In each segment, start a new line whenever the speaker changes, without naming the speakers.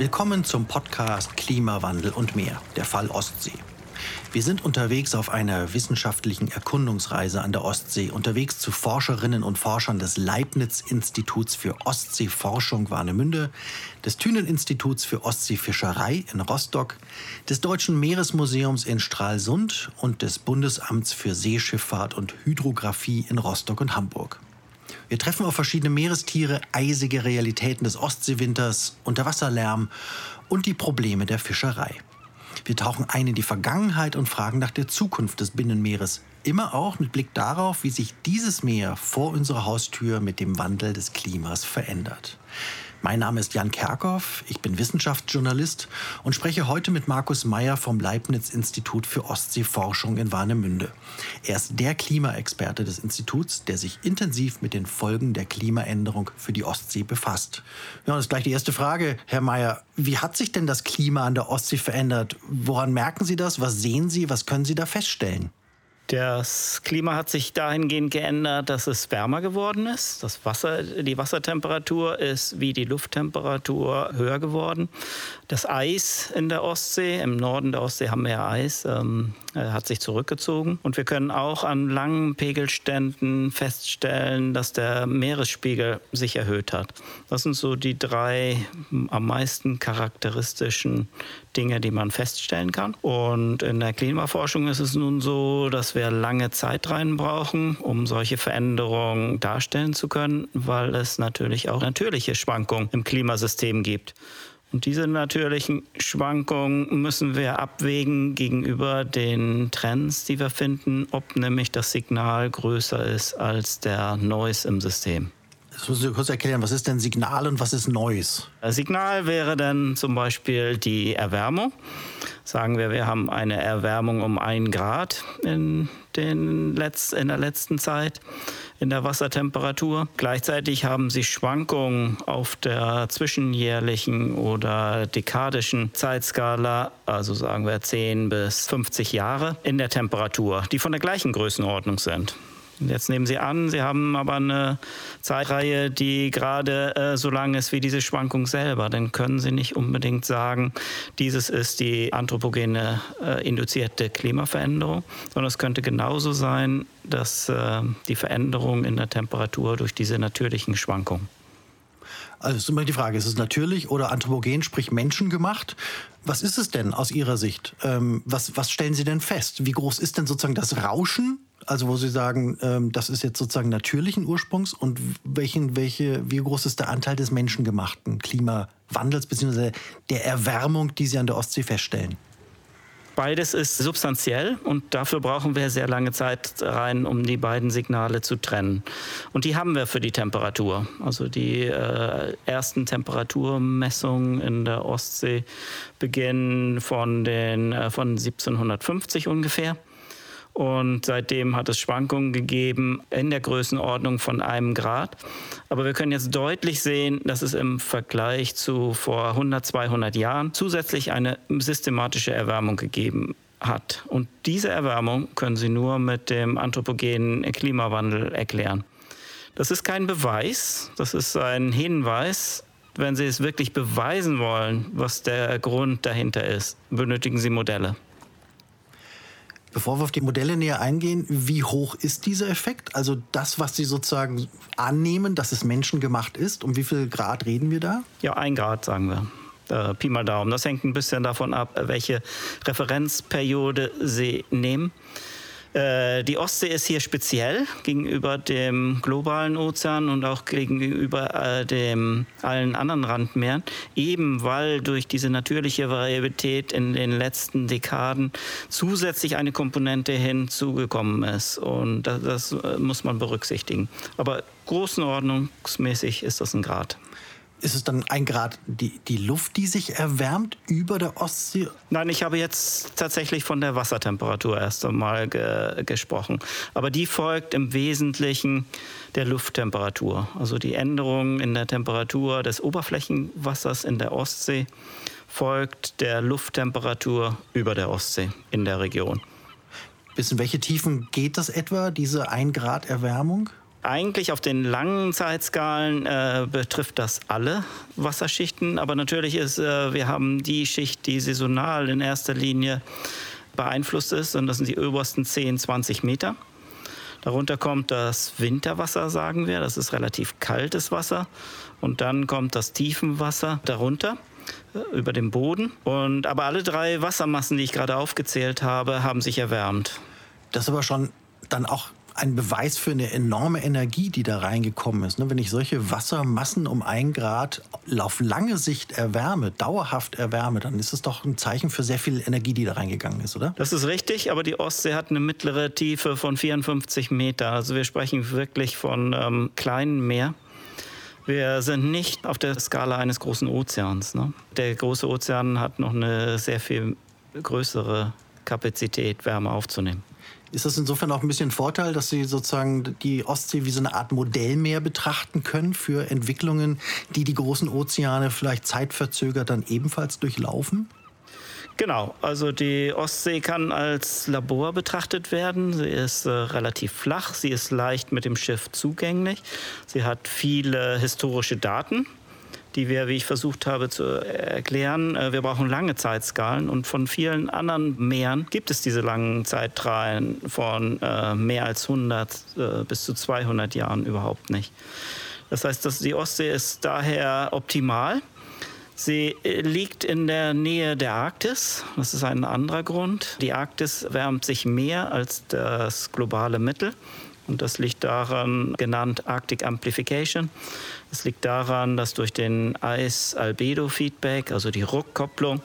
Willkommen zum Podcast Klimawandel und mehr, der Fall Ostsee. Wir sind unterwegs auf einer wissenschaftlichen Erkundungsreise an der Ostsee, unterwegs zu Forscherinnen und Forschern des Leibniz-Instituts für Ostseeforschung Warnemünde, des Thünen-Instituts für Ostseefischerei in Rostock, des Deutschen Meeresmuseums in Stralsund und des Bundesamts für Seeschifffahrt und Hydrographie in Rostock und Hamburg. Wir treffen auf verschiedene Meerestiere, eisige Realitäten des Ostseewinters, Unterwasserlärm und die Probleme der Fischerei. Wir tauchen ein in die Vergangenheit und fragen nach der Zukunft des Binnenmeeres. Immer auch mit Blick darauf, wie sich dieses Meer vor unserer Haustür mit dem Wandel des Klimas verändert. Mein Name ist Jan Kerkhoff, ich bin Wissenschaftsjournalist und spreche heute mit Markus Meyer vom Leibniz-Institut für Ostseeforschung in Warnemünde. Er ist der Klimaexperte des Instituts, der sich intensiv mit den Folgen der Klimaänderung für die Ostsee befasst. Ja, das ist gleich die erste Frage, Herr Meyer. Wie hat sich denn das Klima an der Ostsee verändert? Woran merken Sie das? Was sehen Sie? Was können Sie da feststellen?
Das Klima hat sich dahingehend geändert, dass es wärmer geworden ist. Das Wasser, die Wassertemperatur ist wie die Lufttemperatur höher geworden. Das Eis in der Ostsee, im Norden der Ostsee haben wir ja Eis, ähm, äh, hat sich zurückgezogen. Und wir können auch an langen Pegelständen feststellen, dass der Meeresspiegel sich erhöht hat. Das sind so die drei am meisten charakteristischen Dinge, die man feststellen kann. Und in der Klimaforschung ist es nun so, dass wir lange Zeit rein brauchen, um solche Veränderungen darstellen zu können, weil es natürlich auch natürliche Schwankungen im Klimasystem gibt. Und diese natürlichen Schwankungen müssen wir abwägen gegenüber den Trends, die wir finden, ob nämlich das Signal größer ist als der Noise im System.
Das müssen Sie kurz erklären, was ist denn Signal und was ist Noise?
Signal wäre dann zum Beispiel die Erwärmung. Sagen wir, wir haben eine Erwärmung um ein Grad in, den Letz-, in der letzten Zeit in der Wassertemperatur. Gleichzeitig haben Sie Schwankungen auf der zwischenjährlichen oder dekadischen Zeitskala, also sagen wir 10 bis 50 Jahre, in der Temperatur, die von der gleichen Größenordnung sind. Jetzt nehmen Sie an, Sie haben aber eine Zeitreihe, die gerade äh, so lang ist wie diese Schwankung selber. Dann können Sie nicht unbedingt sagen, dieses ist die anthropogene äh, induzierte Klimaveränderung, sondern es könnte genauso sein, dass äh, die Veränderung in der Temperatur durch diese natürlichen Schwankungen.
Also ist immer die Frage, ist es natürlich oder anthropogen, sprich menschengemacht? Was ist es denn aus Ihrer Sicht? Ähm, was, was stellen Sie denn fest? Wie groß ist denn sozusagen das Rauschen also wo Sie sagen, ähm, das ist jetzt sozusagen natürlichen Ursprungs und welchen, welche, wie groß ist der Anteil des menschengemachten Klimawandels bzw. der Erwärmung, die Sie an der Ostsee feststellen?
Beides ist substanziell und dafür brauchen wir sehr lange Zeit rein, um die beiden Signale zu trennen. Und die haben wir für die Temperatur. Also die äh, ersten Temperaturmessungen in der Ostsee beginnen von, den, äh, von 1750 ungefähr. Und seitdem hat es Schwankungen gegeben in der Größenordnung von einem Grad. Aber wir können jetzt deutlich sehen, dass es im Vergleich zu vor 100, 200 Jahren zusätzlich eine systematische Erwärmung gegeben hat. Und diese Erwärmung können Sie nur mit dem anthropogenen Klimawandel erklären. Das ist kein Beweis, das ist ein Hinweis. Wenn Sie es wirklich beweisen wollen, was der Grund dahinter ist, benötigen Sie Modelle.
Bevor wir auf die Modelle näher eingehen, wie hoch ist dieser Effekt? Also das, was Sie sozusagen annehmen, dass es menschengemacht ist, um wie viel Grad reden wir da?
Ja, ein Grad sagen wir. Äh, Pi mal Daumen. Das hängt ein bisschen davon ab, welche Referenzperiode Sie nehmen. Äh, die Ostsee ist hier speziell gegenüber dem globalen Ozean und auch gegenüber äh, dem, allen anderen Randmeeren, eben weil durch diese natürliche Variabilität in den letzten Dekaden zusätzlich eine Komponente hinzugekommen ist. Und das, das äh, muss man berücksichtigen. Aber großenordnungsmäßig ist das ein Grad.
Ist es dann ein Grad die, die Luft, die sich erwärmt über der Ostsee?
Nein, ich habe jetzt tatsächlich von der Wassertemperatur erst einmal ge gesprochen. Aber die folgt im Wesentlichen der Lufttemperatur. Also die Änderung in der Temperatur des Oberflächenwassers in der Ostsee folgt der Lufttemperatur über der Ostsee in der Region.
Bis in welche Tiefen geht das etwa, diese 1 Grad Erwärmung?
Eigentlich auf den langen Zeitskalen äh, betrifft das alle Wasserschichten, aber natürlich ist, äh, wir haben die Schicht, die saisonal in erster Linie beeinflusst ist, und das sind die obersten 10, 20 Meter. Darunter kommt das Winterwasser, sagen wir, das ist relativ kaltes Wasser. Und dann kommt das Tiefenwasser darunter äh, über dem Boden. Und, aber alle drei Wassermassen, die ich gerade aufgezählt habe, haben sich erwärmt.
Das ist aber schon dann auch ein Beweis für eine enorme Energie, die da reingekommen ist. Ne? Wenn ich solche Wassermassen um ein Grad auf lange Sicht erwärme, dauerhaft erwärme, dann ist es doch ein Zeichen für sehr viel Energie, die da reingegangen ist, oder?
Das ist richtig, aber die Ostsee hat eine mittlere Tiefe von 54 Meter. Also wir sprechen wirklich von ähm, kleinen Meer. Wir sind nicht auf der Skala eines großen Ozeans. Ne? Der große Ozean hat noch eine sehr viel größere Kapazität, Wärme aufzunehmen.
Ist das insofern auch ein bisschen ein Vorteil, dass Sie sozusagen die Ostsee wie so eine Art Modellmeer betrachten können für Entwicklungen, die die großen Ozeane vielleicht zeitverzögert dann ebenfalls durchlaufen?
Genau, also die Ostsee kann als Labor betrachtet werden. Sie ist äh, relativ flach, sie ist leicht mit dem Schiff zugänglich. Sie hat viele historische Daten, die wir, wie ich versucht habe zu erklären, äh, wir brauchen lange Zeitskalen und von vielen anderen Meeren gibt es diese langen Zeitreihen von äh, mehr als 100 äh, bis zu 200 Jahren überhaupt nicht. Das heißt, dass die Ostsee ist daher optimal. Sie liegt in der Nähe der Arktis. Das ist ein anderer Grund. Die Arktis wärmt sich mehr als das globale Mittel. Und das liegt daran, genannt Arctic Amplification. Es liegt daran, dass durch den Eis-Albedo-Feedback, also die Rückkopplung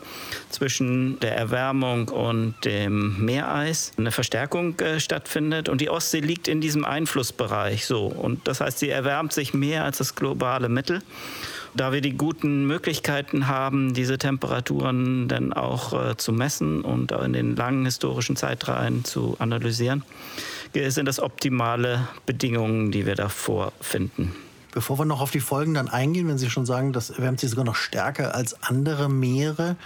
zwischen der Erwärmung und dem Meereis, eine Verstärkung äh, stattfindet. Und die Ostsee liegt in diesem Einflussbereich so. Und das heißt, sie erwärmt sich mehr als das globale Mittel. Da wir die guten Möglichkeiten haben, diese Temperaturen dann auch äh, zu messen und in den langen historischen Zeitreihen zu analysieren, sind das optimale Bedingungen, die wir davor finden.
Bevor wir noch auf die Folgen dann eingehen, wenn Sie schon sagen, das erwärmt sich sogar noch stärker als andere Meere.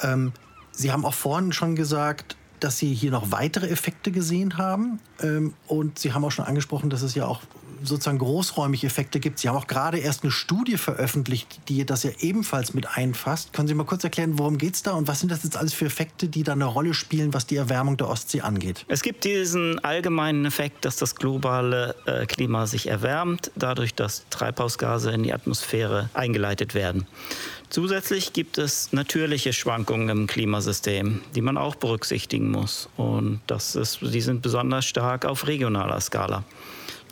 Ähm, Sie haben auch vorhin schon gesagt, dass Sie hier noch weitere Effekte gesehen haben. Ähm, und Sie haben auch schon angesprochen, dass es ja auch sozusagen großräumige Effekte gibt. Sie haben auch gerade erst eine Studie veröffentlicht, die das ja ebenfalls mit einfasst. Können Sie mal kurz erklären, worum geht es da und was sind das jetzt alles für Effekte, die da eine Rolle spielen, was die Erwärmung der Ostsee angeht?
Es gibt diesen allgemeinen Effekt, dass das globale äh, Klima sich erwärmt, dadurch, dass Treibhausgase in die Atmosphäre eingeleitet werden. Zusätzlich gibt es natürliche Schwankungen im Klimasystem, die man auch berücksichtigen muss. Und das ist, die sind besonders stark auf regionaler Skala.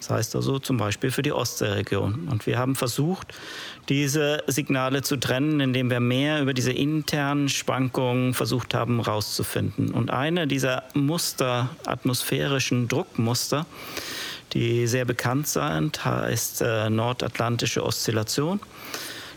Das heißt also zum Beispiel für die Ostseeregion. Und wir haben versucht, diese Signale zu trennen, indem wir mehr über diese internen Schwankungen versucht haben herauszufinden. Und eine dieser Muster, atmosphärischen Druckmuster, die sehr bekannt sind, heißt äh, nordatlantische Oszillation.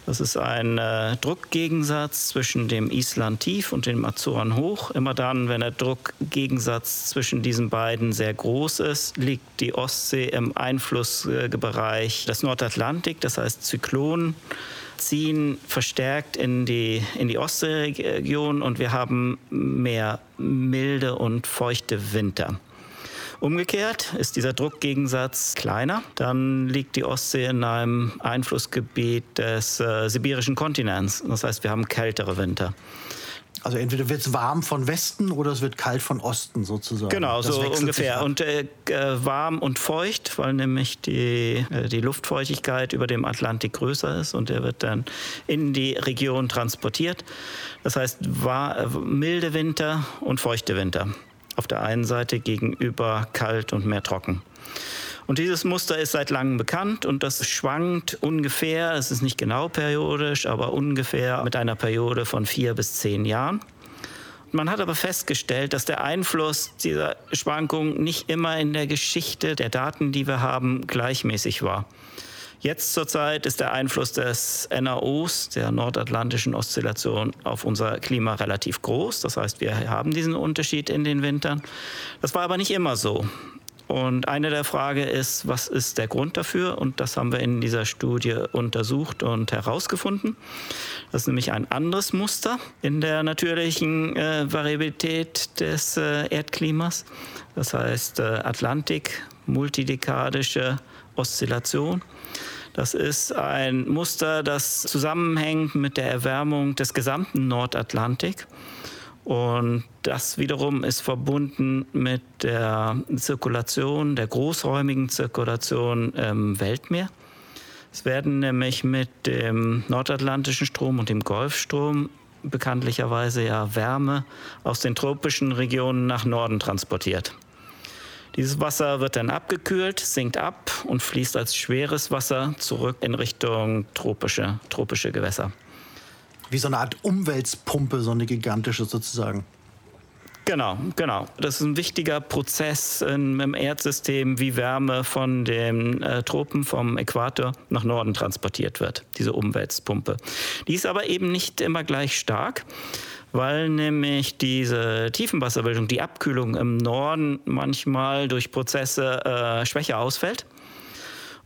Das ist ein äh, Druckgegensatz zwischen dem Island Tief und dem Azoren Hoch. Immer dann, wenn der Druckgegensatz zwischen diesen beiden sehr groß ist, liegt die Ostsee im Einflussbereich des Nordatlantik, das heißt Zyklonen ziehen verstärkt in die, in die Ostseeregion und wir haben mehr milde und feuchte Winter. Umgekehrt ist dieser Druckgegensatz kleiner, dann liegt die Ostsee in einem Einflussgebiet des äh, sibirischen Kontinents. Das heißt, wir haben kältere Winter.
Also entweder wird es warm von Westen oder es wird kalt von Osten sozusagen.
Genau, das so ungefähr. Und äh, äh, warm und feucht, weil nämlich die, äh, die Luftfeuchtigkeit über dem Atlantik größer ist und der wird dann in die Region transportiert. Das heißt war, milde Winter und feuchte Winter auf der einen Seite gegenüber kalt und mehr trocken. Und dieses Muster ist seit langem bekannt und das schwankt ungefähr, es ist nicht genau periodisch, aber ungefähr mit einer Periode von vier bis zehn Jahren. Man hat aber festgestellt, dass der Einfluss dieser Schwankung nicht immer in der Geschichte der Daten, die wir haben, gleichmäßig war. Jetzt zurzeit ist der Einfluss des NAOs, der nordatlantischen Oszillation, auf unser Klima relativ groß. Das heißt, wir haben diesen Unterschied in den Wintern. Das war aber nicht immer so. Und eine der Fragen ist, was ist der Grund dafür? Und das haben wir in dieser Studie untersucht und herausgefunden. Das ist nämlich ein anderes Muster in der natürlichen äh, Variabilität des äh, Erdklimas. Das heißt äh, Atlantik, multidekadische Oszillation. Das ist ein Muster, das zusammenhängt mit der Erwärmung des gesamten Nordatlantik. Und das wiederum ist verbunden mit der Zirkulation, der großräumigen Zirkulation im Weltmeer. Es werden nämlich mit dem nordatlantischen Strom und dem Golfstrom bekanntlicherweise ja Wärme aus den tropischen Regionen nach Norden transportiert. Dieses Wasser wird dann abgekühlt, sinkt ab und fließt als schweres Wasser zurück in Richtung tropische, tropische Gewässer.
Wie so eine Art Umweltpumpe, so eine gigantische sozusagen.
Genau, genau. Das ist ein wichtiger Prozess im Erdsystem, wie Wärme von den äh, Tropen vom Äquator nach Norden transportiert wird, diese Umweltpumpe. Die ist aber eben nicht immer gleich stark, weil nämlich diese Tiefenwasserbildung, die Abkühlung im Norden manchmal durch Prozesse äh, schwächer ausfällt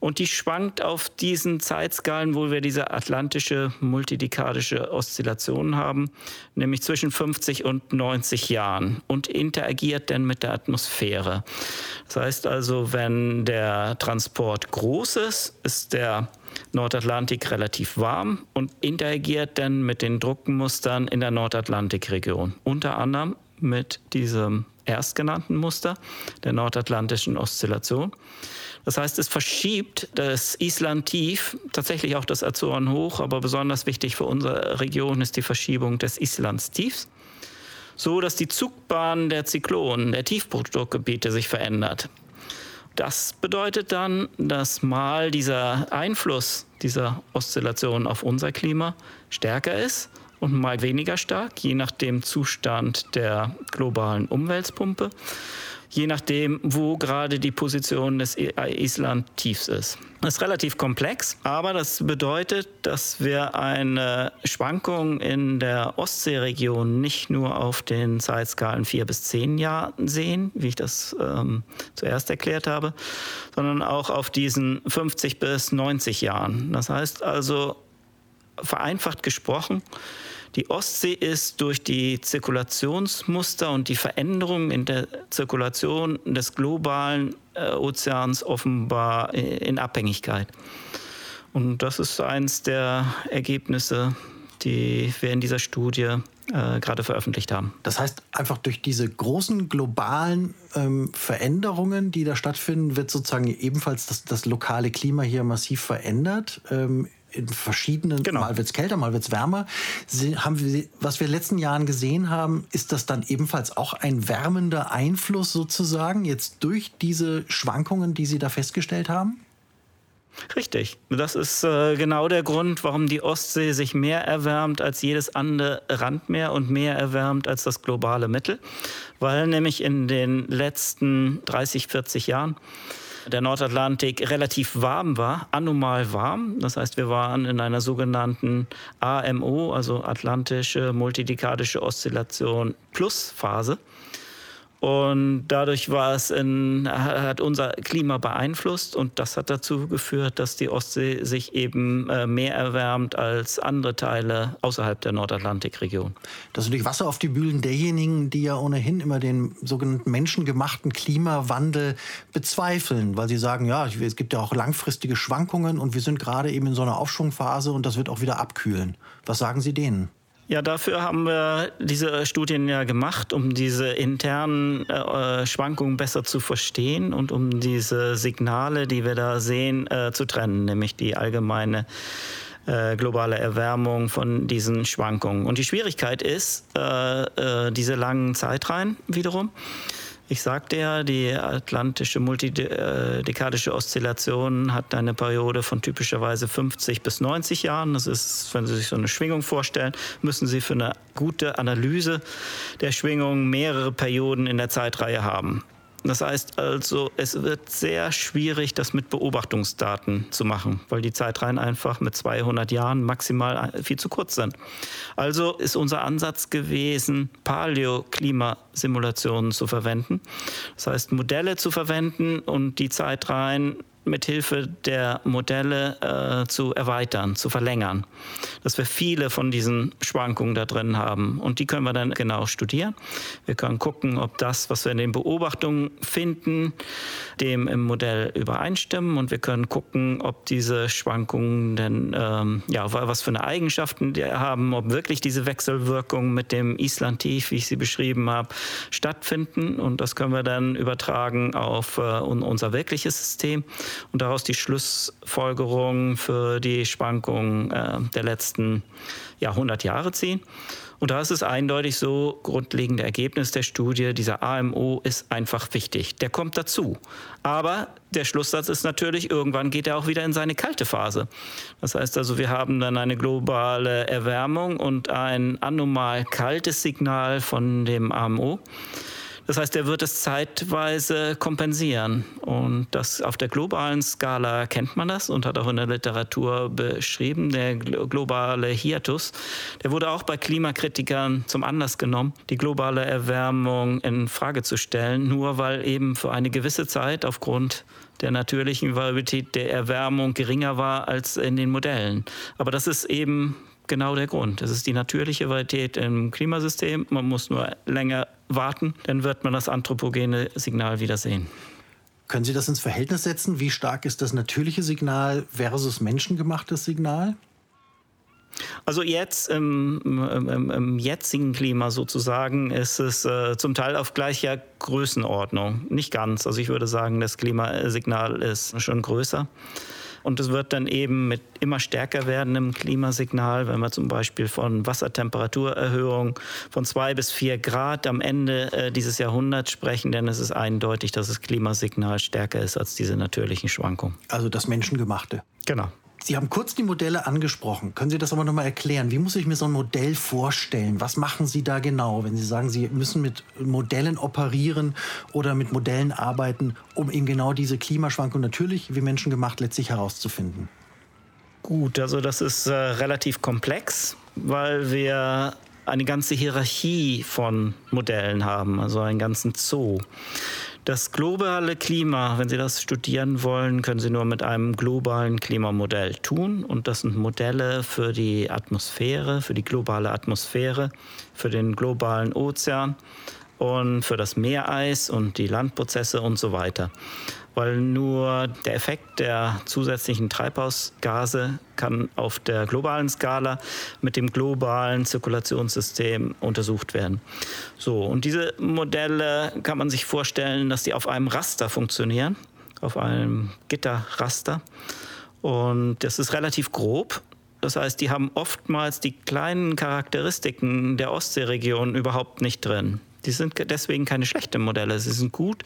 und die schwankt auf diesen Zeitskalen, wo wir diese atlantische multidekadische Oszillation haben, nämlich zwischen 50 und 90 Jahren und interagiert dann mit der Atmosphäre. Das heißt also, wenn der Transport groß ist, ist der Nordatlantik relativ warm und interagiert dann mit den Druckmustern in der Nordatlantikregion. Unter anderem mit diesem erstgenannten Muster der nordatlantischen Oszillation. Das heißt, es verschiebt das Island tief, tatsächlich auch das Azoren hoch, aber besonders wichtig für unsere Region ist die Verschiebung des Islands tiefs, so dass die Zugbahn der Zyklonen, der Tiefdruckgebiete sich verändert. Das bedeutet dann, dass mal dieser Einfluss dieser Oszillation auf unser Klima stärker ist und mal weniger stark, je nach dem Zustand der globalen Umweltpumpe je nachdem, wo gerade die Position des Island tiefs ist. Das ist relativ komplex, aber das bedeutet, dass wir eine Schwankung in der Ostseeregion nicht nur auf den Zeitskalen 4 bis 10 Jahren sehen, wie ich das ähm, zuerst erklärt habe, sondern auch auf diesen 50 bis 90 Jahren. Das heißt also, vereinfacht gesprochen, die Ostsee ist durch die Zirkulationsmuster und die Veränderungen in der Zirkulation des globalen äh, Ozeans offenbar in Abhängigkeit. Und das ist eines der Ergebnisse, die wir in dieser Studie äh, gerade veröffentlicht haben.
Das heißt, einfach durch diese großen globalen ähm, Veränderungen, die da stattfinden, wird sozusagen ebenfalls das, das lokale Klima hier massiv verändert. Ähm, in verschiedenen, genau. mal wird es kälter, mal wird es wärmer. Sie, haben wir, was wir in den letzten Jahren gesehen haben, ist das dann ebenfalls auch ein wärmender Einfluss sozusagen jetzt durch diese Schwankungen, die Sie da festgestellt haben?
Richtig. Das ist äh, genau der Grund, warum die Ostsee sich mehr erwärmt als jedes andere Randmeer und mehr erwärmt als das globale Mittel, weil nämlich in den letzten 30, 40 Jahren der Nordatlantik relativ warm war, anormal warm. Das heißt, wir waren in einer sogenannten AMO, also Atlantische Multidekadische Oszillation Plus Phase. Und dadurch war es in, hat unser Klima beeinflusst und das hat dazu geführt, dass die Ostsee sich eben äh, mehr erwärmt als andere Teile außerhalb der Nordatlantikregion.
Das ist natürlich Wasser auf die Bühlen derjenigen, die ja ohnehin immer den sogenannten menschengemachten Klimawandel bezweifeln, weil sie sagen, ja, es gibt ja auch langfristige Schwankungen und wir sind gerade eben in so einer Aufschwungphase und das wird auch wieder abkühlen. Was sagen Sie denen?
Ja, dafür haben wir diese Studien ja gemacht, um diese internen äh, Schwankungen besser zu verstehen und um diese Signale, die wir da sehen, äh, zu trennen, nämlich die allgemeine äh, globale Erwärmung von diesen Schwankungen. Und die Schwierigkeit ist, äh, äh, diese langen Zeitreihen wiederum. Ich sagte ja, die atlantische multidekadische Oszillation hat eine Periode von typischerweise 50 bis 90 Jahren. Das ist, wenn Sie sich so eine Schwingung vorstellen, müssen Sie für eine gute Analyse der Schwingung mehrere Perioden in der Zeitreihe haben. Das heißt also, es wird sehr schwierig, das mit Beobachtungsdaten zu machen, weil die Zeitreihen einfach mit 200 Jahren maximal viel zu kurz sind. Also ist unser Ansatz gewesen, Paläoklimasimulationen zu verwenden. Das heißt, Modelle zu verwenden und die Zeitreihen mithilfe der Modelle äh, zu erweitern, zu verlängern. Dass wir viele von diesen Schwankungen da drin haben. Und die können wir dann genau studieren. Wir können gucken, ob das, was wir in den Beobachtungen finden, dem im Modell übereinstimmen. Und wir können gucken, ob diese Schwankungen denn, ähm, ja, was für eine Eigenschaften die haben, ob wirklich diese Wechselwirkungen mit dem Island-Tief, wie ich sie beschrieben habe, stattfinden. Und das können wir dann übertragen auf äh, unser wirkliches System und daraus die Schlussfolgerung für die Schwankungen äh, der letzten ja, 100 Jahre ziehen. Und da ist es eindeutig so, grundlegende Ergebnis der Studie, dieser AMO ist einfach wichtig. Der kommt dazu. Aber der Schlusssatz ist natürlich, irgendwann geht er auch wieder in seine kalte Phase. Das heißt also, wir haben dann eine globale Erwärmung und ein anormal kaltes Signal von dem AMO. Das heißt, er wird es zeitweise kompensieren. Und das auf der globalen Skala kennt man das und hat auch in der Literatur beschrieben. Der globale Hiatus, der wurde auch bei Klimakritikern zum Anlass genommen, die globale Erwärmung in Frage zu stellen, nur weil eben für eine gewisse Zeit aufgrund der natürlichen Variabilität der Erwärmung geringer war als in den Modellen. Aber das ist eben genau der Grund. Es ist die natürliche Varietät im Klimasystem. Man muss nur länger warten, dann wird man das anthropogene Signal wieder sehen.
Können Sie das ins Verhältnis setzen? Wie stark ist das natürliche Signal versus menschengemachtes Signal?
Also jetzt im, im, im, jetzigen Klima sozusagen ist es äh, zum Teil auf gleicher Größenordnung. Nicht ganz. Also ich würde sagen, das Klimasignal ist schon größer. Und es wird dann eben mit immer stärker werdendem Klimasignal, wenn wir zum Beispiel von Wassertemperaturerhöhung von zwei bis vier Grad am Ende äh, dieses Jahrhunderts sprechen, denn es ist eindeutig, dass das Klimasignal stärker ist als diese natürlichen Schwankungen.
Also das Menschengemachte.
Genau.
Sie haben kurz die Modelle angesprochen. Können Sie das aber nochmal erklären? Wie muss ich mir so ein Modell vorstellen? Was machen Sie da genau, wenn Sie sagen, Sie müssen mit Modellen operieren oder mit Modellen arbeiten, um eben genau diese Klimaschwankung natürlich wie menschengemacht letztlich herauszufinden?
Gut, also das ist äh, relativ komplex, weil wir eine ganze Hierarchie von Modellen haben, also einen ganzen Zoo. Das globale Klima, wenn Sie das studieren wollen, können Sie nur mit einem globalen Klimamodell tun. Und das sind Modelle für die Atmosphäre, für die globale Atmosphäre, für den globalen Ozean und für das Meereis und die Landprozesse und so weiter weil nur der Effekt der zusätzlichen Treibhausgase kann auf der globalen Skala mit dem globalen Zirkulationssystem untersucht werden. So, und diese Modelle kann man sich vorstellen, dass die auf einem Raster funktionieren, auf einem Gitterraster. Und das ist relativ grob. Das heißt, die haben oftmals die kleinen Charakteristiken der Ostseeregion überhaupt nicht drin. Die sind deswegen keine schlechten Modelle. Sie sind gut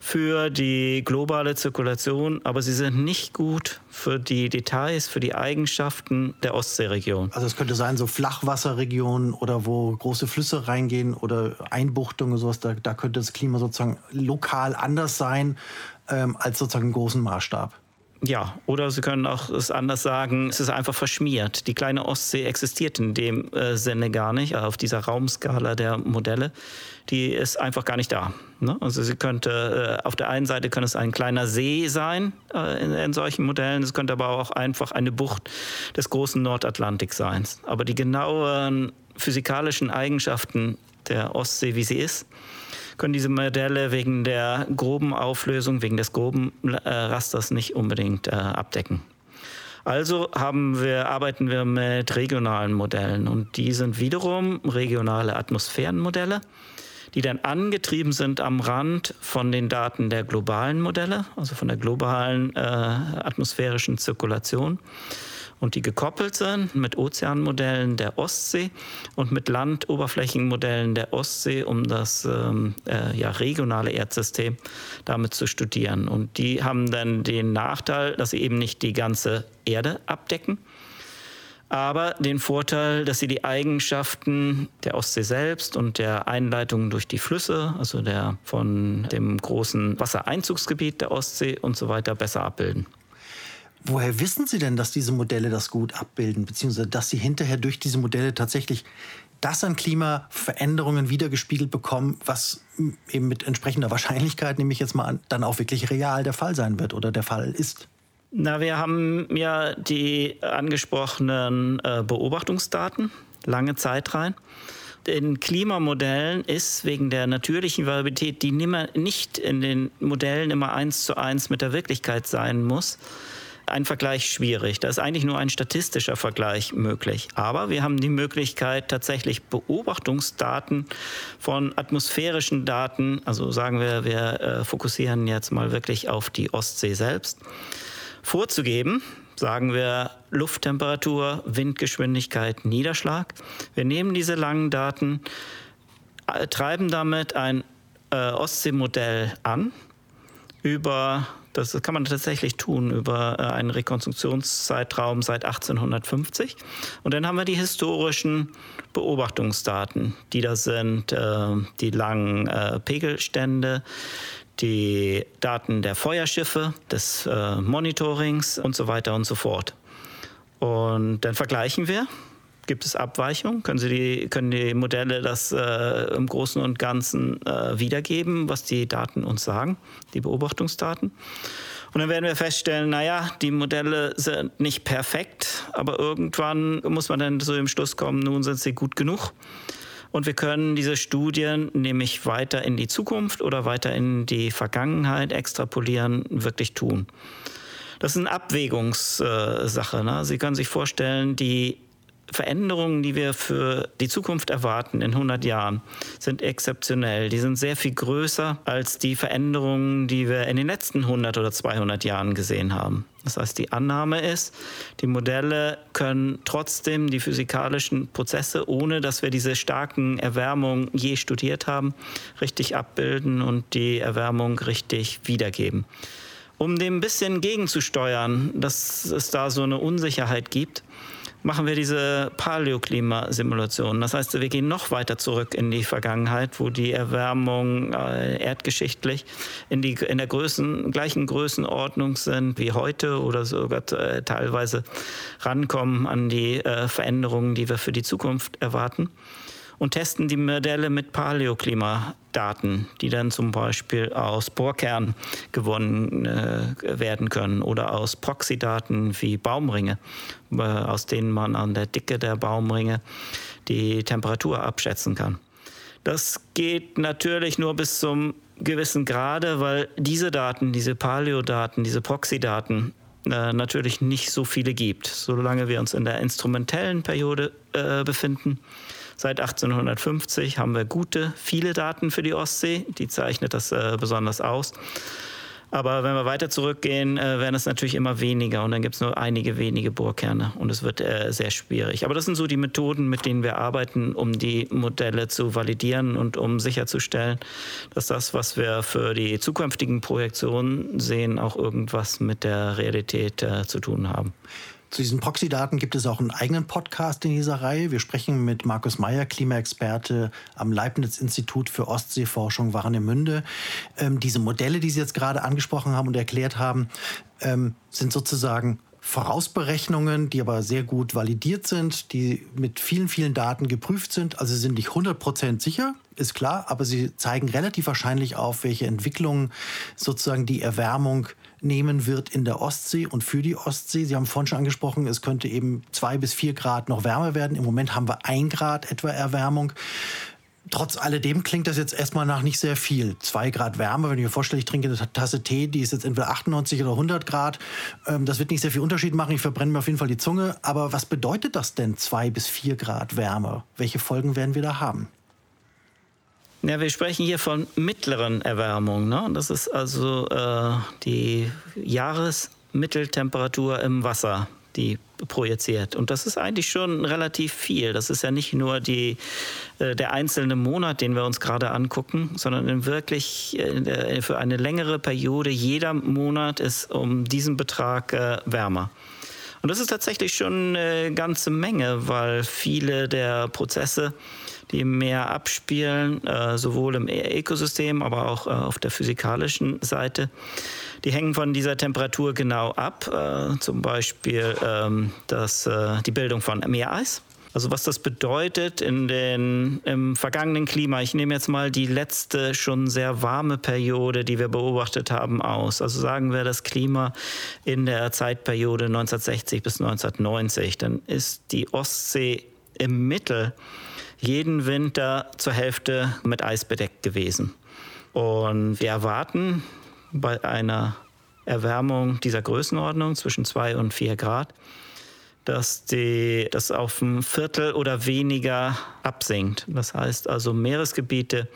für die globale Zirkulation, aber sie sind nicht gut für die Details, für die Eigenschaften der Ostseeregion.
Also es könnte sein, so Flachwasserregionen oder wo große Flüsse reingehen oder Einbuchtungen und sowas, da, da könnte das Klima sozusagen lokal anders sein ähm, als sozusagen im großen Maßstab.
Ja, oder Sie können auch es anders sagen, es ist einfach verschmiert. Die kleine Ostsee existiert in dem äh, Sinne gar nicht, auf dieser Raumskala der Modelle. Die ist einfach gar nicht da. Ne? Also sie könnte, äh, auf der einen Seite kann es ein kleiner See sein äh, in, in, solchen Modellen, es könnte aber auch einfach eine Bucht des großen Nordatlantiks sein. Aber die genauen physikalischen Eigenschaften der Ostsee, wie sie ist, können diese Modelle wegen der groben Auflösung, wegen des groben äh, Rasters nicht unbedingt äh, abdecken. Also wir, arbeiten wir mit regionalen Modellen und die sind wiederum regionale Atmosphärenmodelle, die dann angetrieben sind am Rand von den Daten der globalen Modelle, also von der globalen äh, atmosphärischen Zirkulation und die gekoppelt sind mit Ozeanmodellen der Ostsee und mit Landoberflächenmodellen der Ostsee, um das ähm, äh, ja, regionale Erdsystem damit zu studieren. Und die haben dann den Nachteil, dass sie eben nicht die ganze Erde abdecken, aber den Vorteil, dass sie die Eigenschaften der Ostsee selbst und der Einleitung durch die Flüsse, also der von dem großen Wassereinzugsgebiet der Ostsee und so weiter besser abbilden.
Woher wissen Sie denn, dass diese Modelle das gut abbilden, beziehungsweise dass Sie hinterher durch diese Modelle tatsächlich das an Klimaveränderungen wiedergespiegelt bekommen, was eben mit entsprechender Wahrscheinlichkeit, nehme ich jetzt mal an, dann auch wirklich real der Fall sein wird oder der Fall ist?
Na, wir haben ja die angesprochenen äh, Beobachtungsdaten, lange Zeit rein. In Klimamodellen ist wegen der natürlichen Variabilität, die nicht in den Modellen immer eins zu eins mit der Wirklichkeit sein muss, ein Vergleich schwierig. Da ist eigentlich nur ein statistischer Vergleich möglich. Aber wir haben die Möglichkeit, tatsächlich Beobachtungsdaten von atmosphärischen Daten, also sagen wir, wir äh, fokussieren jetzt mal wirklich auf die Ostsee selbst, vorzugeben. Sagen wir Lufttemperatur, Windgeschwindigkeit, Niederschlag. Wir nehmen diese langen Daten, äh, treiben damit ein äh, Ostseemodell an über das kann man tatsächlich tun über äh, einen Rekonstruktionszeitraum seit 1850. Und dann haben wir die historischen Beobachtungsdaten, die da sind, äh, die langen Pegelstände, die Daten der Feuerschiffe, des äh, Monitorings und so weiter und so fort. Und dann vergleichen wir. Gibt es Abweichungen? Können, Sie die, können die Modelle das äh, im Großen und Ganzen äh, wiedergeben, was die Daten uns sagen, die Beobachtungsdaten? Und dann werden wir feststellen, naja, die Modelle sind nicht perfekt, aber irgendwann muss man dann so im Schluss kommen, nun sind sie gut genug. Und wir können diese Studien nämlich weiter in die Zukunft oder weiter in die Vergangenheit extrapolieren, wirklich tun. Das ist eine Abwägungssache. Ne? Sie können sich vorstellen, die Veränderungen, die wir für die Zukunft erwarten in 100 Jahren, sind exzeptionell. Die sind sehr viel größer als die Veränderungen, die wir in den letzten 100 oder 200 Jahren gesehen haben. Das heißt, die Annahme ist, die Modelle können trotzdem die physikalischen Prozesse, ohne dass wir diese starken Erwärmungen je studiert haben, richtig abbilden und die Erwärmung richtig wiedergeben. Um dem ein bisschen gegenzusteuern, dass es da so eine Unsicherheit gibt, machen wir diese Paläoklimasimulation. Das heißt, wir gehen noch weiter zurück in die Vergangenheit, wo die Erwärmung äh, erdgeschichtlich in, die, in der Größen, gleichen Größenordnung sind wie heute oder sogar äh, teilweise rankommen an die äh, Veränderungen, die wir für die Zukunft erwarten und testen die Modelle mit Paläoklimadaten, die dann zum Beispiel aus Bohrkern gewonnen äh, werden können oder aus Proxydaten wie Baumringe, äh, aus denen man an der Dicke der Baumringe die Temperatur abschätzen kann. Das geht natürlich nur bis zum gewissen Grade, weil diese Daten, diese Paleodaten, diese Proxydaten äh, natürlich nicht so viele gibt. Solange wir uns in der instrumentellen Periode äh, befinden, Seit 1850 haben wir gute, viele Daten für die Ostsee. Die zeichnet das äh, besonders aus. Aber wenn wir weiter zurückgehen, äh, werden es natürlich immer weniger und dann gibt es nur einige wenige Bohrkerne und es wird äh, sehr schwierig. Aber das sind so die Methoden, mit denen wir arbeiten, um die Modelle zu validieren und um sicherzustellen, dass das, was wir für die zukünftigen Projektionen sehen, auch irgendwas mit der Realität äh, zu tun haben.
Zu diesen Proxy-Daten gibt es auch einen eigenen Podcast in dieser Reihe. Wir sprechen mit Markus Meyer, Klimaexperte am Leibniz-Institut für Ostseeforschung Warnemünde. Ähm, diese Modelle, die Sie jetzt gerade angesprochen haben und erklärt haben, ähm, sind sozusagen Vorausberechnungen, die aber sehr gut validiert sind, die mit vielen, vielen Daten geprüft sind. Also sind nicht 100% sicher, ist klar, aber sie zeigen relativ wahrscheinlich auf, welche Entwicklungen sozusagen die Erwärmung nehmen wird in der Ostsee und für die Ostsee. Sie haben vorhin schon angesprochen, es könnte eben zwei bis vier Grad noch wärmer werden. Im Moment haben wir ein Grad etwa Erwärmung. Trotz alledem klingt das jetzt erstmal nach nicht sehr viel. Zwei Grad Wärme, wenn ich mir vorstelle, ich trinke eine Tasse Tee, die ist jetzt entweder 98 oder 100 Grad. Ähm, das wird nicht sehr viel Unterschied machen. Ich verbrenne mir auf jeden Fall die Zunge. Aber was bedeutet das denn, zwei bis vier Grad Wärme? Welche Folgen werden wir da haben?
Ja, wir sprechen hier von mittleren Erwärmungen. Ne? Das ist also äh, die Jahresmitteltemperatur im Wasser, die projiziert. Und das ist eigentlich schon relativ viel. Das ist ja nicht nur die, äh, der einzelne Monat, den wir uns gerade angucken, sondern wirklich äh, für eine längere Periode. Jeder Monat ist um diesen Betrag äh, wärmer. Und das ist tatsächlich schon eine ganze Menge, weil viele der Prozesse, die im Meer abspielen, äh, sowohl im Ökosystem, aber auch äh, auf der physikalischen Seite, die hängen von dieser Temperatur genau ab. Äh, zum Beispiel ähm, das, äh, die Bildung von Meereis. Also was das bedeutet in den, im vergangenen Klima. Ich nehme jetzt mal die letzte schon sehr warme Periode, die wir beobachtet haben, aus. Also sagen wir das Klima in der Zeitperiode 1960 bis 1990. Dann ist die Ostsee im Mittel jeden Winter zur Hälfte mit Eis bedeckt gewesen. Und wir erwarten bei einer Erwärmung dieser Größenordnung zwischen 2 und 4 Grad, dass das auf ein Viertel oder weniger absinkt. Das heißt also Meeresgebiete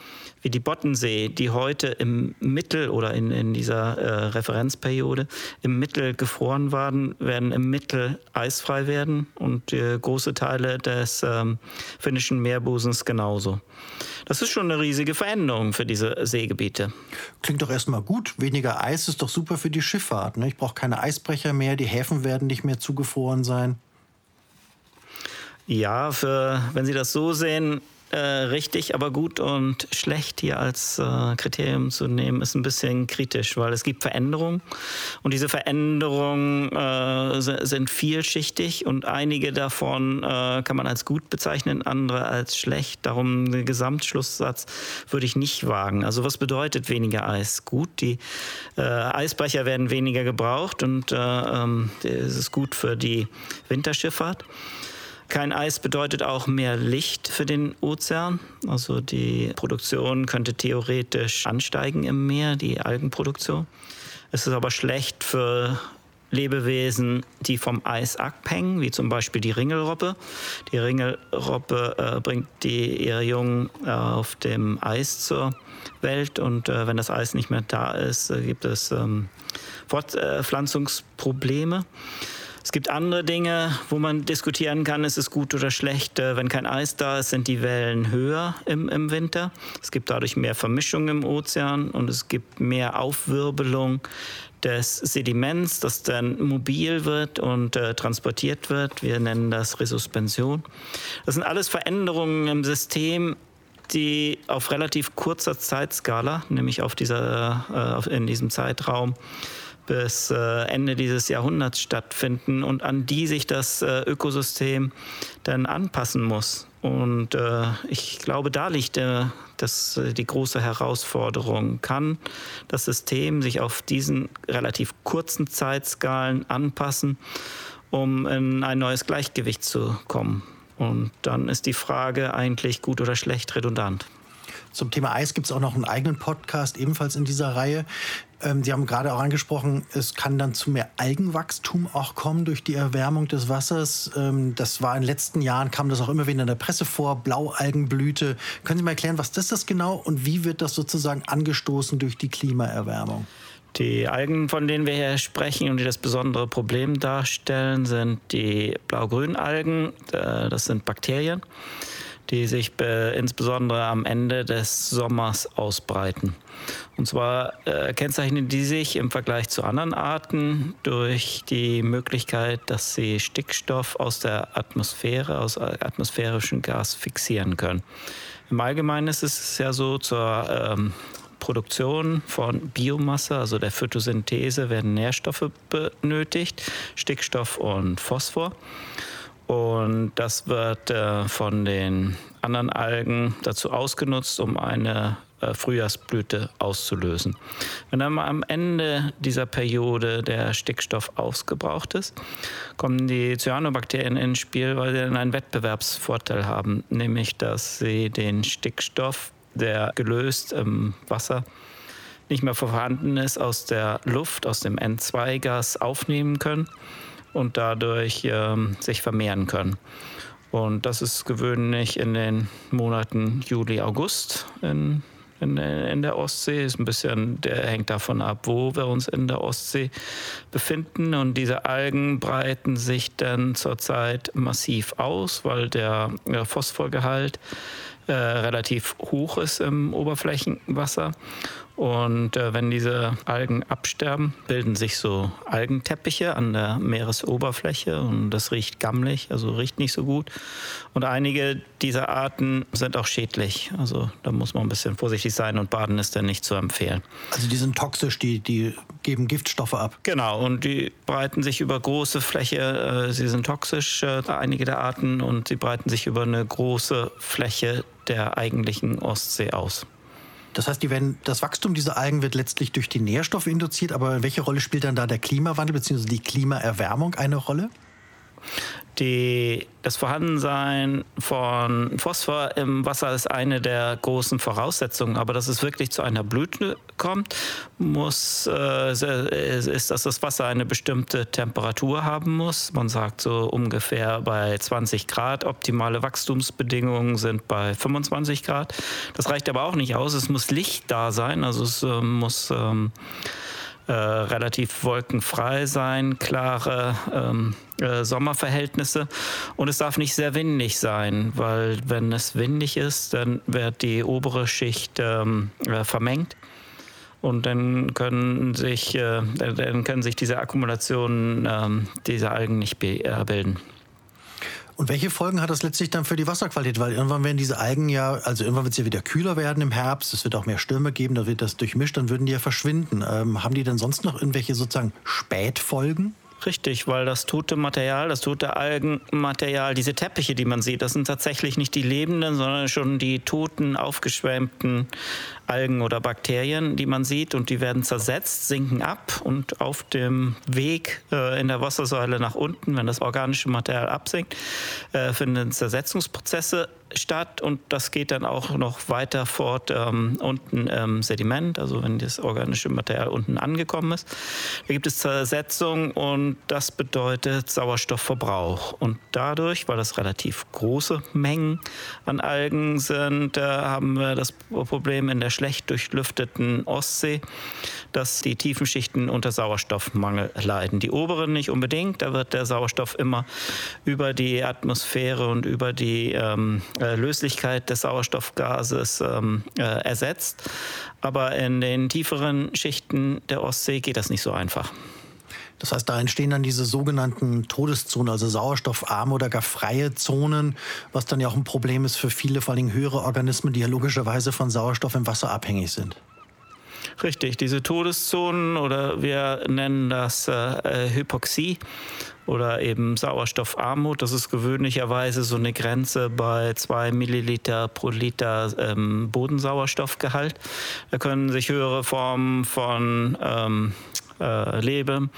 wie die Bottensee, die heute im Mittel oder in, in dieser äh, Referenzperiode im Mittel gefroren waren, werden im Mittel eisfrei werden und äh, große Teile des ähm, finnischen Meerbusens genauso. Das ist schon eine riesige Veränderung für diese Seegebiete.
Klingt doch erstmal gut. Weniger Eis ist doch super für die Schifffahrt. Ne? Ich brauche keine Eisbrecher mehr, die Häfen werden nicht mehr zugefroren sein.
Ja, für, wenn Sie das so sehen, äh, richtig, aber gut und schlecht hier als äh, Kriterium zu nehmen, ist ein bisschen kritisch, weil es gibt Veränderungen und diese Veränderungen äh, sind vielschichtig und einige davon äh, kann man als gut bezeichnen, andere als schlecht. Darum den Gesamtschlusssatz würde ich nicht wagen. Also was bedeutet weniger Eis? Gut, die äh, Eisbrecher werden weniger gebraucht und äh, ähm, es ist gut für die Winterschifffahrt. Kein Eis bedeutet auch mehr Licht für den Ozean. Also die Produktion könnte theoretisch ansteigen im Meer, die Algenproduktion. Es ist aber schlecht für Lebewesen, die vom Eis abhängen, wie zum Beispiel die Ringelrobbe. Die Ringelrobbe äh, bringt die, ihre Jungen äh, auf dem Eis zur Welt und äh, wenn das Eis nicht mehr da ist, äh, gibt es ähm, Fortpflanzungsprobleme. Es gibt andere Dinge, wo man diskutieren kann, ist es gut oder schlecht. Äh, wenn kein Eis da ist, sind die Wellen höher im, im Winter. Es gibt dadurch mehr Vermischung im Ozean und es gibt mehr Aufwirbelung des Sediments, das dann mobil wird und äh, transportiert wird. Wir nennen das Resuspension. Das sind alles Veränderungen im System, die auf relativ kurzer Zeitskala, nämlich auf dieser, äh, in diesem Zeitraum, bis äh, Ende dieses Jahrhunderts stattfinden und an die sich das äh, Ökosystem dann anpassen muss. Und äh, ich glaube, da liegt das, die große Herausforderung. Kann das System sich auf diesen relativ kurzen Zeitskalen anpassen, um in ein neues Gleichgewicht zu kommen? Und dann ist die Frage eigentlich gut oder schlecht redundant.
Zum Thema Eis gibt es auch noch einen eigenen Podcast, ebenfalls in dieser Reihe. Ähm, Sie haben gerade auch angesprochen, es kann dann zu mehr Algenwachstum auch kommen durch die Erwärmung des Wassers. Ähm, das war in den letzten Jahren, kam das auch immer wieder in der Presse vor, Blaualgenblüte. Können Sie mal erklären, was ist das genau und wie wird das sozusagen angestoßen durch die Klimaerwärmung?
Die Algen, von denen wir hier sprechen und die das besondere Problem darstellen, sind die Blau-Grün-Algen. Äh, das sind Bakterien die sich insbesondere am Ende des Sommers ausbreiten. Und zwar äh, kennzeichnen die sich im Vergleich zu anderen Arten durch die Möglichkeit, dass sie Stickstoff aus der Atmosphäre, aus atmosphärischem Gas fixieren können. Im Allgemeinen ist es ja so, zur ähm, Produktion von Biomasse, also der Photosynthese, werden Nährstoffe benötigt, Stickstoff und Phosphor. Und das wird äh, von den anderen Algen dazu ausgenutzt, um eine äh, Frühjahrsblüte auszulösen. Wenn dann am Ende dieser Periode der Stickstoff ausgebraucht ist, kommen die Cyanobakterien ins Spiel, weil sie dann einen Wettbewerbsvorteil haben, nämlich dass sie den Stickstoff, der gelöst im Wasser nicht mehr vorhanden ist, aus der Luft, aus dem N2-Gas aufnehmen können und dadurch ähm, sich vermehren können. Und das ist gewöhnlich in den Monaten Juli, August in, in, in, der Ostsee. Ist ein bisschen, der hängt davon ab, wo wir uns in der Ostsee befinden. Und diese Algen breiten sich dann zurzeit massiv aus, weil der Phosphorgehalt äh, relativ hoch ist im Oberflächenwasser. Und äh, wenn diese Algen absterben, bilden sich so Algenteppiche an der Meeresoberfläche und das riecht gammelig, also riecht nicht so gut. Und einige dieser Arten sind auch schädlich. Also da muss man ein bisschen vorsichtig sein und baden ist dann nicht zu empfehlen.
Also die sind toxisch, die, die geben Giftstoffe ab.
Genau, und die breiten sich über große Fläche. Äh, sie sind toxisch, äh, einige der Arten, und sie breiten sich über eine große Fläche der eigentlichen Ostsee aus.
Das heißt, die werden, das Wachstum dieser Algen wird letztlich durch die Nährstoffe induziert, aber welche Rolle spielt dann da der Klimawandel bzw. die Klimaerwärmung eine Rolle?
Die, das Vorhandensein von Phosphor im Wasser ist eine der großen Voraussetzungen. Aber dass es wirklich zu einer Blüte kommt, muss, äh, ist, dass das Wasser eine bestimmte Temperatur haben muss. Man sagt so ungefähr bei 20 Grad. Optimale Wachstumsbedingungen sind bei 25 Grad. Das reicht aber auch nicht aus. Es muss Licht da sein. Also es äh, muss ähm, äh, relativ wolkenfrei sein, klare ähm, äh, Sommerverhältnisse und es darf nicht sehr windig sein, weil wenn es windig ist, dann wird die obere Schicht ähm, äh, vermengt und dann können sich, äh, dann können sich diese Akkumulationen ähm, dieser Algen nicht äh, bilden.
Und welche Folgen hat das letztlich dann für die Wasserqualität? Weil irgendwann werden diese Algen ja, also irgendwann wird es ja wieder kühler werden im Herbst, es wird auch mehr Stürme geben, da wird das durchmischt, dann würden die ja verschwinden. Ähm, haben die denn sonst noch irgendwelche sozusagen Spätfolgen?
Richtig, weil das tote Material, das tote Algenmaterial, diese Teppiche, die man sieht, das sind tatsächlich nicht die lebenden, sondern schon die toten, aufgeschwemmten Algen oder Bakterien, die man sieht. Und die werden zersetzt, sinken ab und auf dem Weg äh, in der Wassersäule nach unten, wenn das organische Material absinkt, äh, finden Zersetzungsprozesse statt und das geht dann auch noch weiter fort ähm, unten im Sediment, also wenn das organische Material unten angekommen ist. Da gibt es Zersetzung und das bedeutet Sauerstoffverbrauch. Und dadurch, weil das relativ große Mengen an Algen sind, äh, haben wir das Problem in der schlecht durchlüfteten Ostsee, dass die tiefen Schichten unter Sauerstoffmangel leiden. Die oberen nicht unbedingt, da wird der Sauerstoff immer über die Atmosphäre und über die ähm, äh, Löslichkeit des Sauerstoffgases ähm, äh, ersetzt. Aber in den tieferen Schichten der Ostsee geht das nicht so einfach.
Das heißt, da entstehen dann diese sogenannten Todeszonen, also sauerstoffarme oder gar freie Zonen, was dann ja auch ein Problem ist für viele, vor allem höhere Organismen, die ja logischerweise von Sauerstoff im Wasser abhängig sind.
Richtig, diese Todeszonen oder wir nennen das äh, Hypoxie oder eben Sauerstoffarmut. Das ist gewöhnlicherweise so eine Grenze bei zwei Milliliter pro Liter ähm, Bodensauerstoffgehalt. Da können sich höhere Formen von ähm, äh, Leben,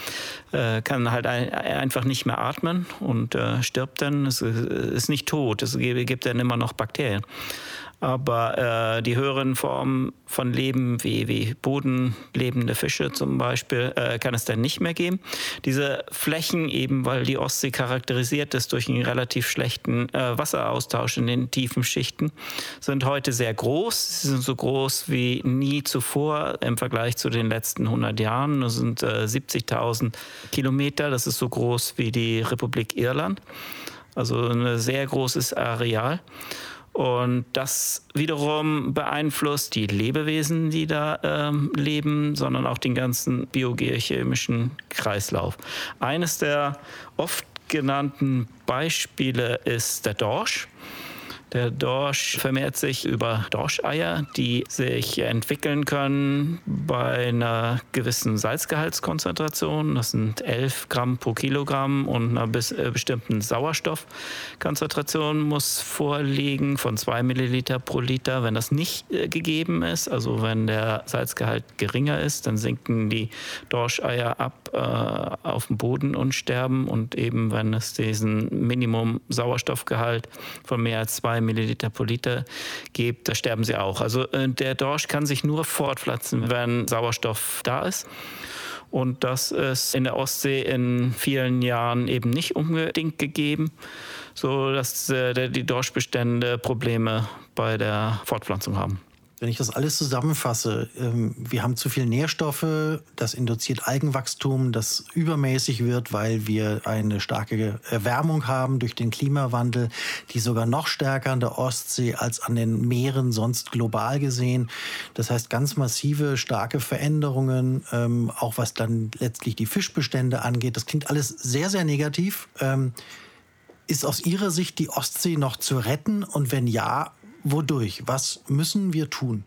äh, kann halt ein, einfach nicht mehr atmen und äh, stirbt dann. Es ist nicht tot, es gibt dann immer noch Bakterien. Aber äh, die höheren Formen von Leben, wie, wie bodenlebende Fische zum Beispiel, äh, kann es dann nicht mehr geben. Diese Flächen, eben weil die Ostsee charakterisiert ist durch einen relativ schlechten äh, Wasseraustausch in den tiefen Schichten, sind heute sehr groß. Sie sind so groß wie nie zuvor im Vergleich zu den letzten 100 Jahren. Das sind 70.000 äh, Kilometer. Das ist so groß wie die Republik Irland. Also ein sehr großes Areal. Und das wiederum beeinflusst die Lebewesen, die da ähm, leben, sondern auch den ganzen biogeochemischen Kreislauf. Eines der oft genannten Beispiele ist der Dorsch. Der Dorsch vermehrt sich über Dorscheier, die sich entwickeln können bei einer gewissen Salzgehaltskonzentration. Das sind 11 Gramm pro Kilogramm und einer äh, bestimmten Sauerstoffkonzentration muss vorliegen von 2 Milliliter pro Liter. Wenn das nicht äh, gegeben ist, also wenn der Salzgehalt geringer ist, dann sinken die Dorscheier ab äh, auf den Boden und sterben. Und eben wenn es diesen Minimum Sauerstoffgehalt von mehr als 2 Milliliter pro Liter gibt, da sterben sie auch. Also äh, der Dorsch kann sich nur fortpflanzen, wenn Sauerstoff da ist. Und das ist in der Ostsee in vielen Jahren eben nicht unbedingt gegeben, sodass äh, die Dorschbestände Probleme bei der Fortpflanzung haben.
Wenn ich das alles zusammenfasse, ähm, wir haben zu viel Nährstoffe, das induziert Algenwachstum, das übermäßig wird, weil wir eine starke Erwärmung haben durch den Klimawandel, die sogar noch stärker an der Ostsee als an den Meeren sonst global gesehen. Das heißt ganz massive, starke Veränderungen, ähm, auch was dann letztlich die Fischbestände angeht. Das klingt alles sehr, sehr negativ. Ähm, ist aus Ihrer Sicht die Ostsee noch zu retten? Und wenn ja, Wodurch? Was müssen wir tun?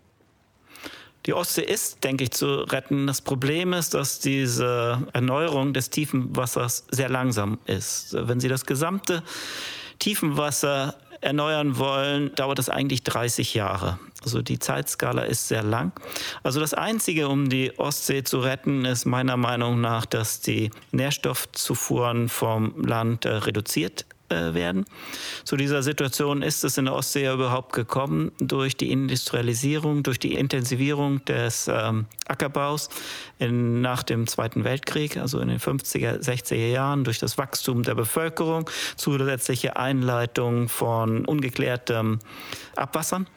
Die Ostsee ist, denke ich, zu retten. Das Problem ist, dass diese Erneuerung des Tiefenwassers sehr langsam ist. Wenn Sie das gesamte Tiefenwasser erneuern wollen, dauert das eigentlich 30 Jahre. Also die Zeitskala ist sehr lang. Also das Einzige, um die Ostsee zu retten, ist meiner Meinung nach, dass die Nährstoffzufuhren vom Land äh, reduziert äh, werden. Zu dieser Situation ist es in der Ostsee ja überhaupt gekommen durch die Industrialisierung, durch die Intensivierung des ähm, Ackerbaus in, nach dem Zweiten Weltkrieg, also in den 50er, 60er Jahren, durch das Wachstum der Bevölkerung, zusätzliche Einleitung von ungeklärtem Abwassern.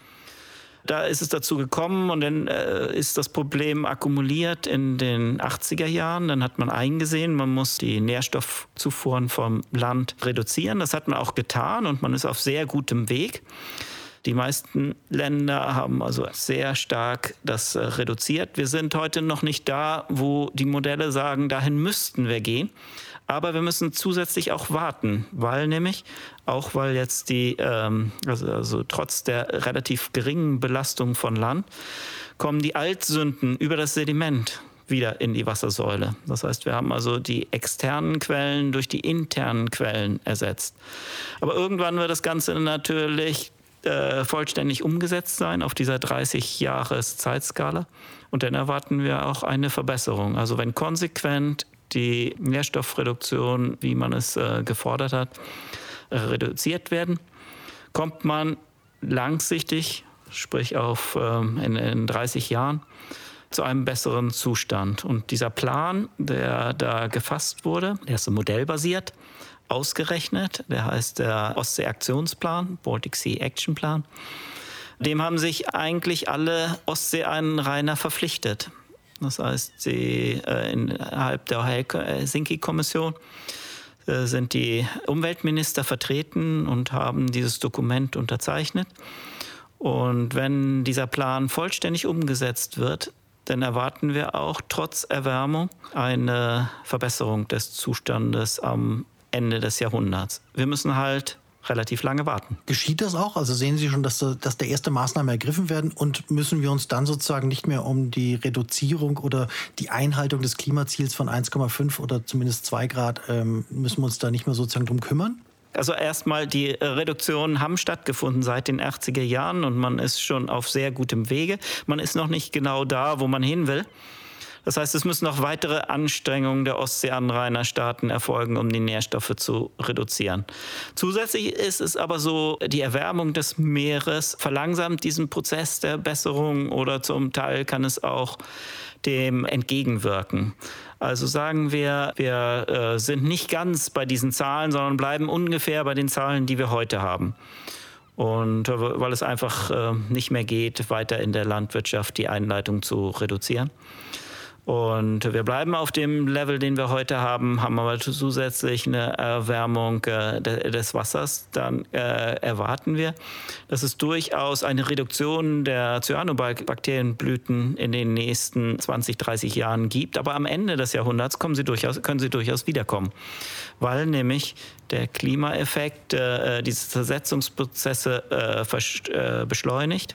Da ist es dazu gekommen und dann äh, ist das Problem akkumuliert in den 80er Jahren. Dann hat man eingesehen, man muss die Nährstoffzufuhren vom Land reduzieren. Das hat man auch getan und man ist auf sehr gutem Weg. Die meisten Länder haben also sehr stark das äh, reduziert. Wir sind heute noch nicht da, wo die Modelle sagen, dahin müssten wir gehen. Aber wir müssen zusätzlich auch warten, weil nämlich, auch weil jetzt die, ähm, also, also trotz der relativ geringen Belastung von Land, kommen die Altsünden über das Sediment wieder in die Wassersäule. Das heißt, wir haben also die externen Quellen durch die internen Quellen ersetzt. Aber irgendwann wird das Ganze natürlich äh, vollständig umgesetzt sein auf dieser 30 Jahres Zeitskala. Und dann erwarten wir auch eine Verbesserung. Also wenn konsequent die Nährstoffreduktion, wie man es äh, gefordert hat, reduziert werden, kommt man langsichtig, sprich auf ähm, in, in 30 Jahren, zu einem besseren Zustand. Und dieser Plan, der da gefasst wurde, der ist modellbasiert ausgerechnet. Der heißt der Ostsee-Aktionsplan, Baltic Sea Action Plan. Dem haben sich eigentlich alle Ostseeeinrainer verpflichtet. Das heißt, die, äh, innerhalb der Helsinki-Kommission sind die Umweltminister vertreten und haben dieses Dokument unterzeichnet. Und wenn dieser Plan vollständig umgesetzt wird, dann erwarten wir auch trotz Erwärmung eine Verbesserung des Zustandes am Ende des Jahrhunderts. Wir müssen halt relativ lange warten.
Geschieht das auch? Also sehen Sie schon, dass, dass der erste Maßnahmen ergriffen werden und müssen wir uns dann sozusagen nicht mehr um die Reduzierung oder die Einhaltung des Klimaziels von 1,5 oder zumindest 2 Grad, ähm, müssen wir uns da nicht mehr sozusagen drum kümmern?
Also erstmal, die Reduktionen haben stattgefunden seit den 80er Jahren und man ist schon auf sehr gutem Wege. Man ist noch nicht genau da, wo man hin will. Das heißt, es müssen noch weitere Anstrengungen der Ostseeanrainerstaaten erfolgen, um die Nährstoffe zu reduzieren. Zusätzlich ist es aber so, die Erwärmung des Meeres verlangsamt diesen Prozess der Besserung oder zum Teil kann es auch dem entgegenwirken. Also sagen wir, wir äh, sind nicht ganz bei diesen Zahlen, sondern bleiben ungefähr bei den Zahlen, die wir heute haben. Und äh, weil es einfach äh, nicht mehr geht, weiter in der Landwirtschaft die Einleitung zu reduzieren. Und wir bleiben auf dem Level, den wir heute haben, haben aber zusätzlich eine Erwärmung äh, des Wassers. Dann äh, erwarten wir, dass es durchaus eine Reduktion der Cyanobakterienblüten in den nächsten 20, 30 Jahren gibt. Aber am Ende des Jahrhunderts kommen sie durchaus, können sie durchaus wiederkommen, weil nämlich der Klimaeffekt äh, diese Zersetzungsprozesse beschleunigt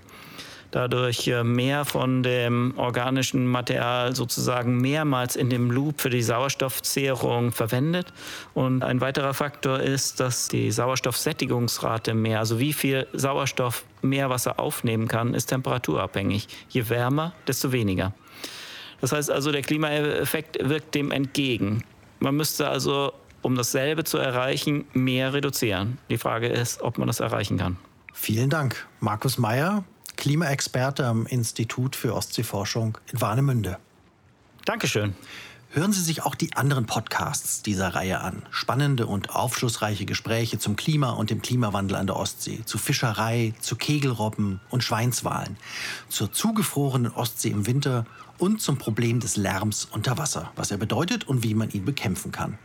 dadurch äh, mehr von dem organischen Material sozusagen mehrmals in dem Loop für die Sauerstoffzehrung verwendet. Und ein weiterer Faktor ist, dass die Sauerstoffsättigungsrate mehr, also wie viel Sauerstoff Meerwasser aufnehmen kann, ist temperaturabhängig. Je wärmer, desto weniger. Das heißt also, der Klimaeffekt wirkt dem entgegen. Man müsste also, um dasselbe zu erreichen, mehr reduzieren. Die Frage ist, ob man das erreichen kann.
Vielen Dank. Markus Meyer, Klimaexperte am Institut für Ostseeforschung in Warnemünde.
Dankeschön.
Hören Sie sich auch die anderen Podcasts dieser Reihe an. Spannende und aufschlussreiche Gespräche zum Klima und dem Klimawandel an der Ostsee, zu Fischerei, zu Kegelrobben und Schweinswalen, zur zugefrorenen Ostsee im Winter und zum Problem des Lärms unter Wasser, was er bedeutet und wie man ihn bekämpfen kann.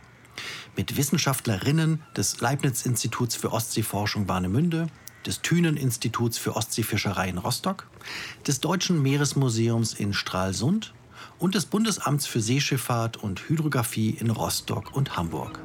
Mit Wissenschaftlerinnen des Leibniz-Instituts für Ostseeforschung Warnemünde, des Thünen-Instituts für Ostseefischerei in Rostock, des Deutschen Meeresmuseums in Stralsund und des Bundesamts für Seeschifffahrt und Hydrographie in Rostock und Hamburg.